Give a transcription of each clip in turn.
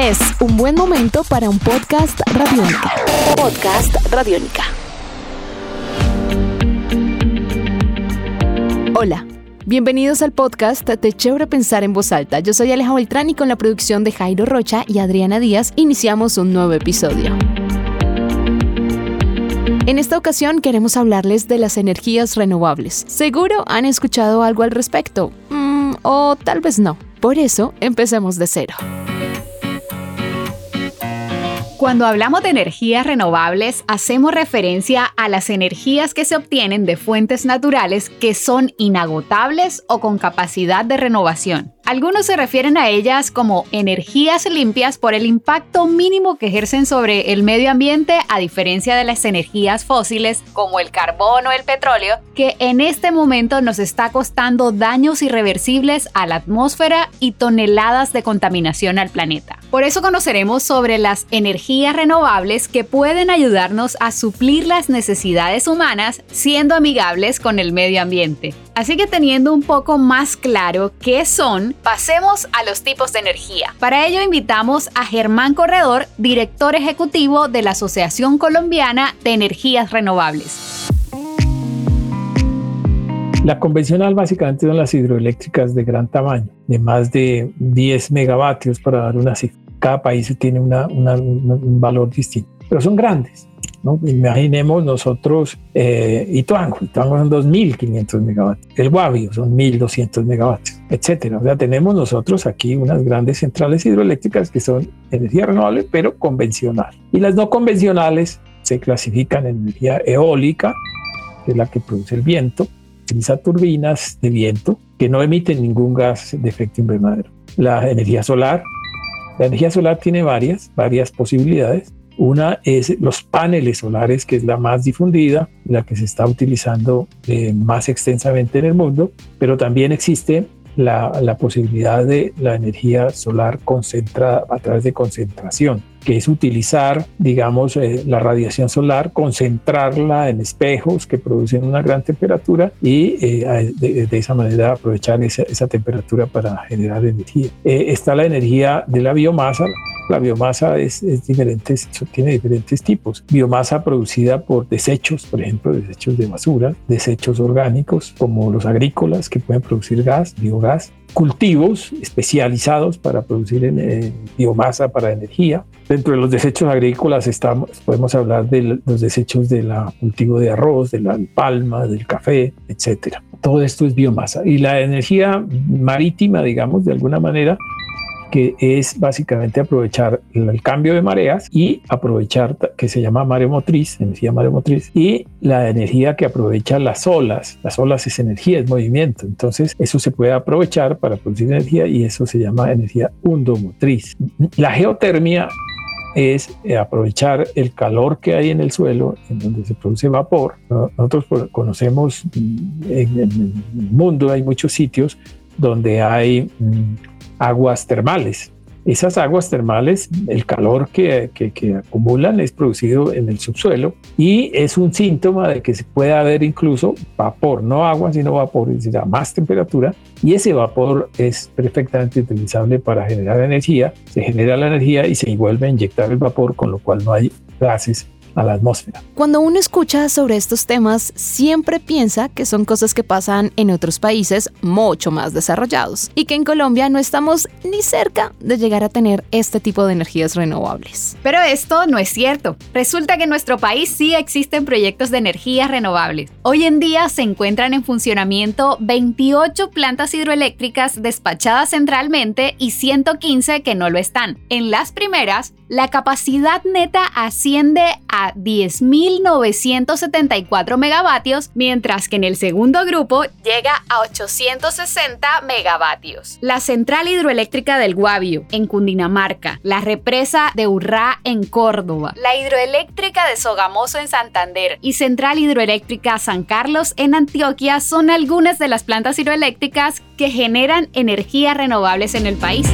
Es un buen momento para un podcast radiónica. Podcast radiónica. Hola. Bienvenidos al podcast de Chévere Pensar en Voz Alta. Yo soy Aleja Beltrán y con la producción de Jairo Rocha y Adriana Díaz iniciamos un nuevo episodio. En esta ocasión queremos hablarles de las energías renovables. Seguro han escuchado algo al respecto, mm, o tal vez no. Por eso, empecemos de cero. Cuando hablamos de energías renovables, hacemos referencia a las energías que se obtienen de fuentes naturales que son inagotables o con capacidad de renovación. Algunos se refieren a ellas como energías limpias por el impacto mínimo que ejercen sobre el medio ambiente a diferencia de las energías fósiles como el carbón o el petróleo, que en este momento nos está costando daños irreversibles a la atmósfera y toneladas de contaminación al planeta. Por eso conoceremos sobre las energías renovables que pueden ayudarnos a suplir las necesidades humanas siendo amigables con el medio ambiente. Así que teniendo un poco más claro qué son, pasemos a los tipos de energía. Para ello invitamos a Germán Corredor, director ejecutivo de la Asociación Colombiana de Energías Renovables. La convencional básicamente son las hidroeléctricas de gran tamaño, de más de 10 megavatios para dar una cifra. Cada país tiene un valor distinto, pero son grandes. Imaginemos nosotros eh, Ituango, Ituango son 2.500 megavatios, el Guavio son 1.200 megavatios, etcétera. O sea, tenemos nosotros aquí unas grandes centrales hidroeléctricas que son energía renovable, pero convencional. Y las no convencionales se clasifican en energía eólica, que es la que produce el viento, utiliza turbinas de viento que no emiten ningún gas de efecto invernadero. La energía solar, la energía solar tiene varias, varias posibilidades. Una es los paneles solares, que es la más difundida, la que se está utilizando eh, más extensamente en el mundo, pero también existe la, la, posibilidad de la energía solar concentrada a través de concentración que es utilizar, digamos, eh, la radiación solar, concentrarla en espejos que producen una gran temperatura y eh, de, esa manera aprovechar esa, temperatura para generar energía. Está la energía de la biomasa. La biomasa es, es diferentes, tiene diferentes tipos. Biomasa producida por desechos, por ejemplo, desechos de basura, desechos orgánicos como los agrícolas que pueden producir gas, biogás, cultivos especializados para producir eh, biomasa para energía. Dentro de los desechos agrícolas podemos hablar de los desechos del cultivo de arroz, de la palma, del café, etcétera. Todo esto es biomasa. Y la energía marítima, digamos, de alguna manera, que es básicamente aprovechar el cambio de mareas y aprovechar que se llama maremotriz, energía maremotriz, y la energía que aprovecha las olas. Las olas es energía, es movimiento. Entonces, eso se puede aprovechar para producir energía y eso se llama energía hundomotriz. La geotermia es eh, aprovechar el calor que hay en el suelo, en donde se produce vapor. Nosotros conocemos mm, en el mundo, hay muchos sitios donde hay mm, aguas termales. Esas aguas termales, el calor que, que, acumulan es producido en el subsuelo y es un síntoma de que se puede haber incluso vapor, no agua, sino vapor, es decir, a más temperatura, y ese vapor es perfectamente utilizable para generar energía. Se genera la energía y se vuelve a inyectar el vapor, con lo cual no hay gases a la atmósfera. Cuando uno escucha sobre estos temas, siempre piensa que son cosas que pasan en otros países mucho más desarrollados y que en Colombia no estamos ni cerca de llegar a tener este tipo de energías renovables. Pero esto no es cierto. Resulta que en nuestro país sí existen proyectos de energías renovables. Hoy en día se encuentran en funcionamiento 28 plantas hidroeléctricas despachadas centralmente y 115 que no lo están. En las primeras, la capacidad neta asciende a 10.974 megavatios, mientras que en el segundo grupo llega a 860 megavatios. La central hidroeléctrica del Guavio, en Cundinamarca, la represa de Urrá, en Córdoba, la hidroeléctrica de Sogamoso, en Santander, y central hidroeléctrica San Carlos, en Antioquia, son algunas de las plantas hidroeléctricas que generan energías renovables en el país.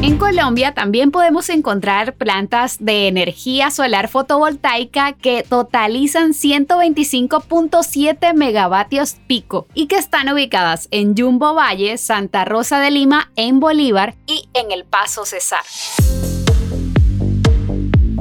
En Colombia también podemos encontrar plantas de energía solar fotovoltaica que totalizan 125.7 megavatios pico y que están ubicadas en Jumbo Valle, Santa Rosa de Lima, en Bolívar y en el Paso Cesar.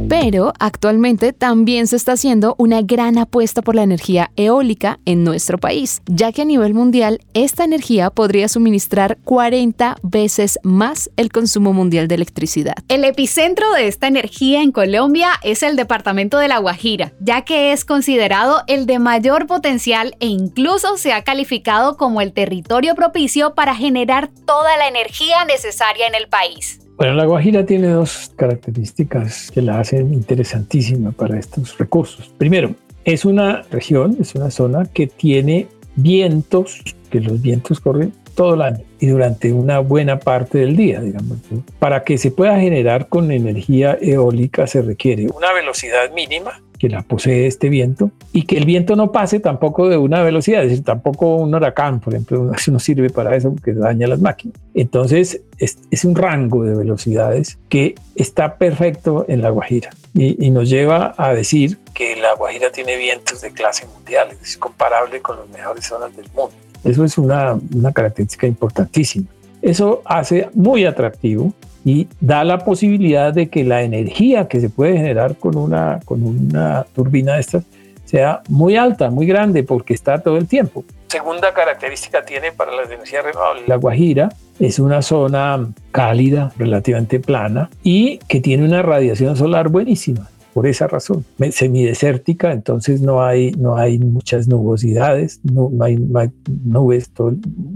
Pero actualmente también se está haciendo una gran apuesta por la energía eólica en nuestro país, ya que a nivel mundial esta energía podría suministrar 40 veces más el consumo mundial de electricidad. El epicentro de esta energía en Colombia es el departamento de La Guajira, ya que es considerado el de mayor potencial e incluso se ha calificado como el territorio propicio para generar toda la energía necesaria en el país. Bueno, la Guajira tiene dos características que la hacen interesantísima para estos recursos. Primero, es una región, es una zona que tiene vientos, que los vientos corren todo el año y durante una buena parte del día, digamos. Para que se pueda generar con energía eólica se requiere una velocidad mínima que la posee este viento y que el viento no pase tampoco de una velocidad, es decir, tampoco un huracán, por ejemplo, eso no sirve para eso porque daña las máquinas. Entonces, es, un rango de velocidades que está perfecto en la Guajira y, nos lleva a decir que la Guajira tiene vientos de clase mundial, es comparable con las mejores zonas del mundo. Eso es una característica importantísima. Eso hace muy atractivo y da la posibilidad de que la energía que se puede generar con una, con una turbina de estas sea muy alta, muy grande, porque está todo el tiempo. Segunda característica tiene para las energías renovables. La Guajira es una zona cálida, relativamente plana y que tiene una radiación solar buenísima por esa razón. Semidesértica, entonces no hay, no hay muchas nubosidades, no, hay, nubes,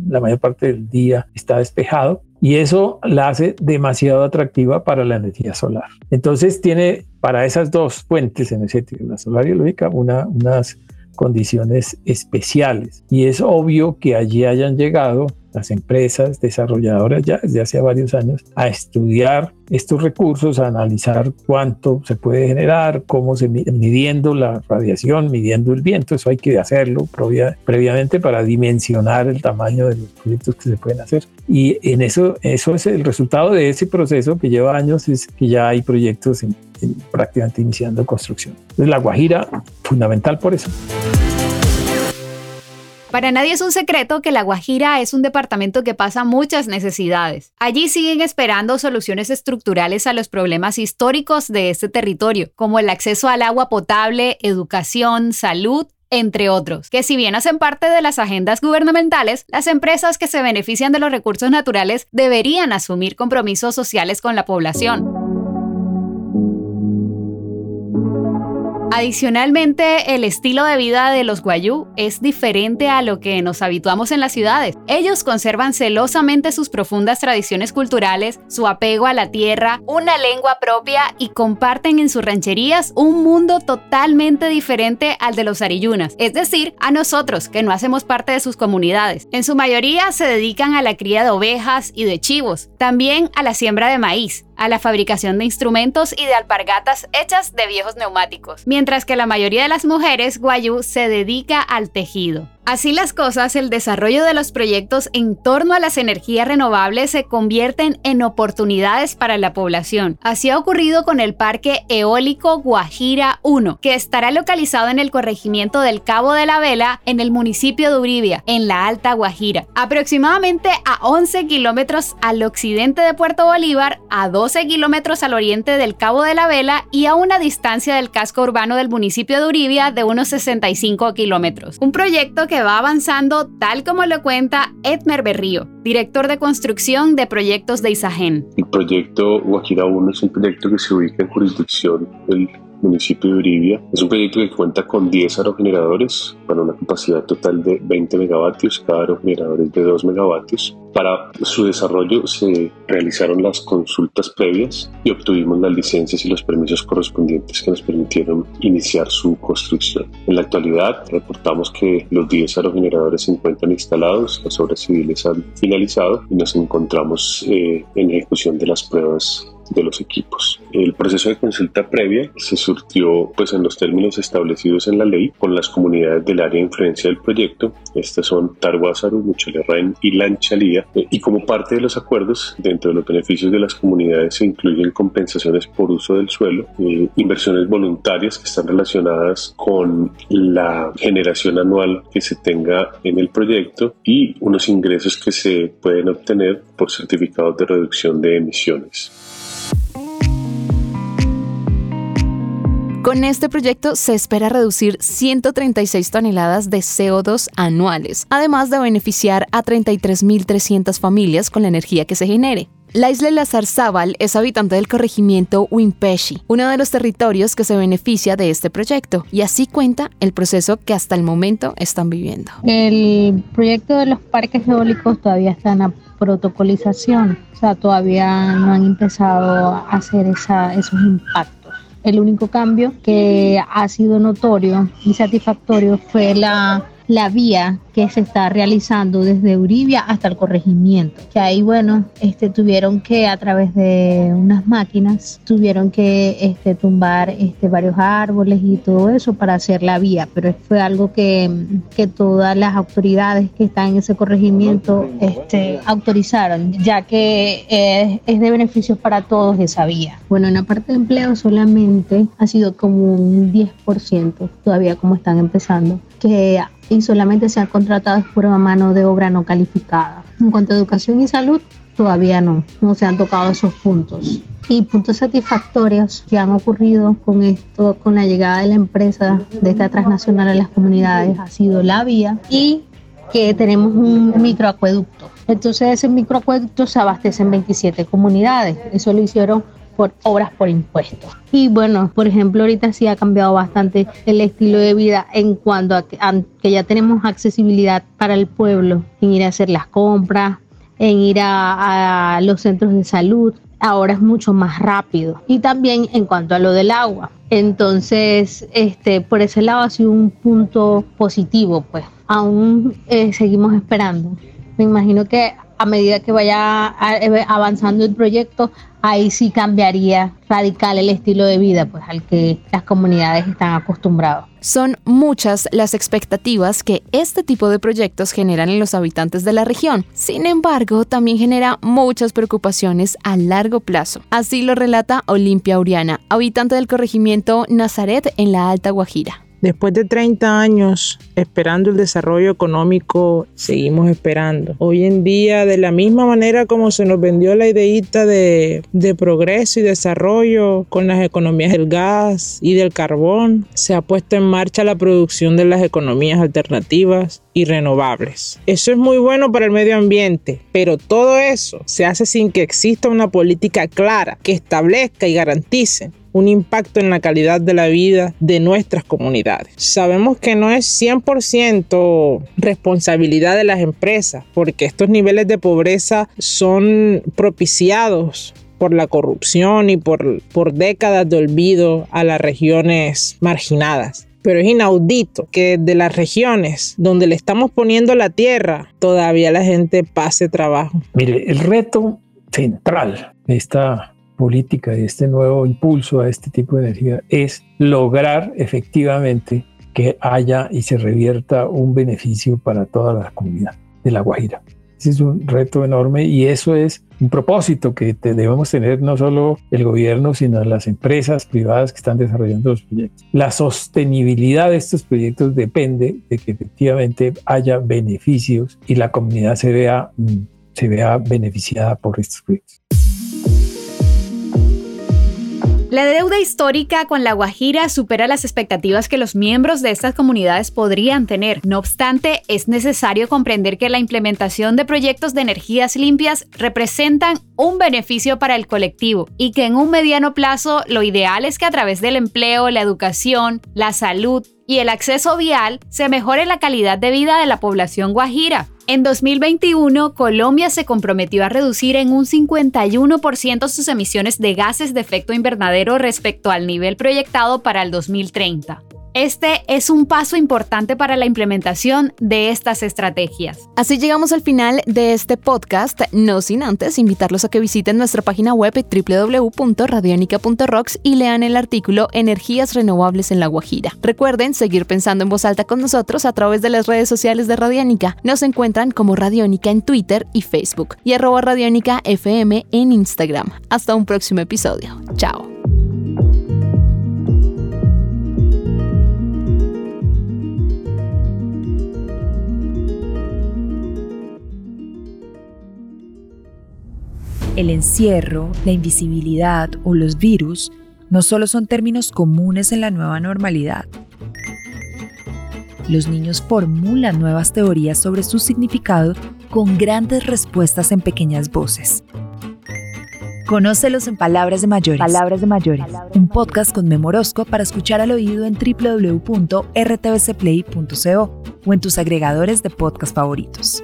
la mayor parte del día está despejado y eso la hace demasiado atractiva para la energía solar. Entonces tiene para esas dos fuentes energéticas, la solar y la una, unas condiciones especiales. Y es obvio que allí hayan llegado las empresas desarrolladoras ya desde hace varios años a estudiar estos recursos, a analizar cuánto se puede generar, cómo se midiendo la radiación, midiendo el viento, eso hay que hacerlo previamente para dimensionar el tamaño de los proyectos que se pueden hacer. Y en eso, eso es el resultado de ese proceso que lleva años, es que ya hay proyectos prácticamente iniciando construcción. Entonces la Guajira, fundamental por eso. Para nadie es un secreto que La Guajira es un departamento que pasa muchas necesidades. Allí siguen esperando soluciones estructurales a los problemas históricos de este territorio, como el acceso al agua potable, educación, salud entre otros, que si bien hacen parte de las agendas gubernamentales, las empresas que se benefician de los recursos naturales deberían asumir compromisos sociales con la población. Adicionalmente, el estilo de vida de los guayú es diferente a lo que nos habituamos en las ciudades. Ellos conservan celosamente sus profundas tradiciones culturales, su apego a la tierra, una lengua propia y comparten en sus rancherías un mundo totalmente diferente al de los ariyunas, es decir, a nosotros que no hacemos parte de sus comunidades. En su mayoría se dedican a la cría de ovejas y de chivos, también a la siembra de maíz a la fabricación de instrumentos y de alpargatas hechas de viejos neumáticos, mientras que la mayoría de las mujeres guayú se dedica al tejido. Así las cosas, el desarrollo de los proyectos en torno a las energías renovables se convierten en oportunidades para la población. Así ha ocurrido con el Parque Eólico Guajira 1, que estará localizado en el corregimiento del Cabo de la Vela, en el municipio de Uribia, en la Alta Guajira, aproximadamente a 11 kilómetros al occidente de Puerto Bolívar, a 12 kilómetros al oriente del Cabo de la Vela y a una distancia del casco urbano del municipio de Uribia de unos 65 kilómetros. Un proyecto que va avanzando tal como lo cuenta Edmer Berrío, director de construcción de proyectos de Isagen. El proyecto Guajira 1 es un proyecto que se ubica en jurisdicción del municipio de Uribia. Es un proyecto que cuenta con 10 aerogeneradores para una capacidad total de 20 megavatios, cada aerogenerador es de 2 megavatios. Para su desarrollo se realizaron las consultas previas y obtuvimos las licencias y los permisos correspondientes que nos permitieron iniciar su construcción. En la actualidad reportamos que los 10 aerogeneradores se encuentran instalados, las obras civiles han finalizado y nos encontramos eh, en ejecución de las pruebas de los equipos. El proceso de consulta previa se surtió pues en los términos establecidos en la ley con las comunidades del área de influencia del proyecto. Estas son Targuázaru, Muchalerrain y Lanchalía. Y como parte de los acuerdos, dentro de los beneficios de las comunidades se incluyen compensaciones por uso del suelo, eh, inversiones voluntarias que están relacionadas con la generación anual que se tenga en el proyecto y unos ingresos que se pueden obtener por certificados de reducción de emisiones. Con este proyecto se espera reducir 136 toneladas de CO2 anuales, además de beneficiar a 33.300 familias con la energía que se genere. Laisle Lazar-Zabal es habitante del corregimiento Wimpeshi, uno de los territorios que se beneficia de este proyecto, y así cuenta el proceso que hasta el momento están viviendo. El proyecto de los parques eólicos todavía está en la protocolización, o sea, todavía no han empezado a hacer esos impactos. El único cambio que ha sido notorio y satisfactorio fue la la vía que se está realizando desde Uribia hasta el corregimiento. Que ahí, bueno, este, tuvieron que a través de unas máquinas, tuvieron que este, tumbar este, varios árboles y todo eso para hacer la vía, pero fue algo que, que todas las autoridades que están en ese corregimiento este, autorizaron, ya que es, es de beneficio para todos esa vía. Bueno, en la parte de empleo solamente ha sido como un 10%, todavía como están empezando, que y solamente se ha contratado por mano de obra no calificada. En cuanto a educación y salud, todavía no, no se han tocado esos puntos. Y puntos satisfactorios que han ocurrido con esto, con la llegada de la empresa de esta transnacional a las comunidades, ha sido la vía y que tenemos un microacueducto. Entonces ese microacueducto se abastece en 27 comunidades. Eso lo hicieron por obras por impuestos. Y bueno, por ejemplo, ahorita sí ha cambiado bastante el estilo de vida en cuanto a que, ya tenemos accesibilidad para el pueblo en ir a hacer las compras, en ir a, los centros de salud. Ahora es mucho más rápido. Y también en cuanto a lo del agua. Entonces, este, por ese lado ha sido un punto positivo, pues. Aún eh, seguimos esperando. Me imagino que a medida que vaya eh, avanzando el proyecto, ahí sí cambiaría radical el estilo de vida pues al que las comunidades están acostumbrados. Son muchas las expectativas que este tipo de proyectos generan en los habitantes de la región. Sin embargo, también genera muchas preocupaciones a largo plazo. Así lo relata Olimpia Uriana, habitante del corregimiento Nazaret en la Alta Guajira. Después de 30 años esperando el desarrollo económico, seguimos esperando. Hoy en día, de la misma manera como se nos vendió la ideita de, de progreso y desarrollo con las economías del gas y del carbón, se ha puesto en marcha la producción de las economías alternativas y renovables. Eso es muy bueno para el medio ambiente, pero todo eso se hace sin que exista una política clara que establezca y garantice un impacto en la calidad de la vida de nuestras comunidades. Sabemos que no es 100% responsabilidad de las empresas, porque estos niveles de pobreza son propiciados por la corrupción y por, por décadas de olvido a las regiones marginadas pero es inaudito que de las regiones donde le estamos poniendo la tierra, todavía la gente pase trabajo. Mire, el reto central de esta política y este nuevo impulso a este tipo de energía es lograr efectivamente que haya y se revierta un beneficio para toda la comunidad de La Guajira. Ese es un reto enorme y eso es un propósito que debemos tener no solo el gobierno, sino las empresas privadas que están desarrollando los proyectos. La sostenibilidad de estos proyectos depende de que efectivamente haya beneficios y la comunidad se vea, mm, se vea beneficiada por estos proyectos. La deuda histórica con La Guajira supera las expectativas que los miembros de estas comunidades podrían tener. No obstante, es necesario comprender que la implementación de proyectos de energías limpias representan un beneficio para el colectivo y que en un mediano plazo lo ideal es que a través del empleo, la educación, la salud y el acceso vial se mejore la calidad de vida de la población guajira. En 2021, Colombia se comprometió a reducir en un 51% sus emisiones de gases de efecto invernadero respecto al nivel proyectado para el 2030. Este es un paso importante para la implementación de estas estrategias. Así llegamos al final de este podcast, no sin antes invitarlos a que visiten nuestra página web www.radionica.rocks y lean el artículo Energías renovables en la Guajira. Recuerden seguir pensando en voz alta con nosotros a través de las redes sociales de Radiónica. Nos encuentran como Radiónica en Twitter y Facebook y arroba Radiónica FM en Instagram. Hasta un próximo episodio. Chao. El encierro, la invisibilidad o los virus no solo son términos comunes en la nueva normalidad. Los niños formulan nuevas teorías sobre su significado con grandes respuestas en pequeñas voces. Conócelos en Palabras de Mayores. Palabras de Mayores. Un podcast con Memorosco para escuchar al oído en www.rtbcplay.co o en tus agregadores de podcast favoritos.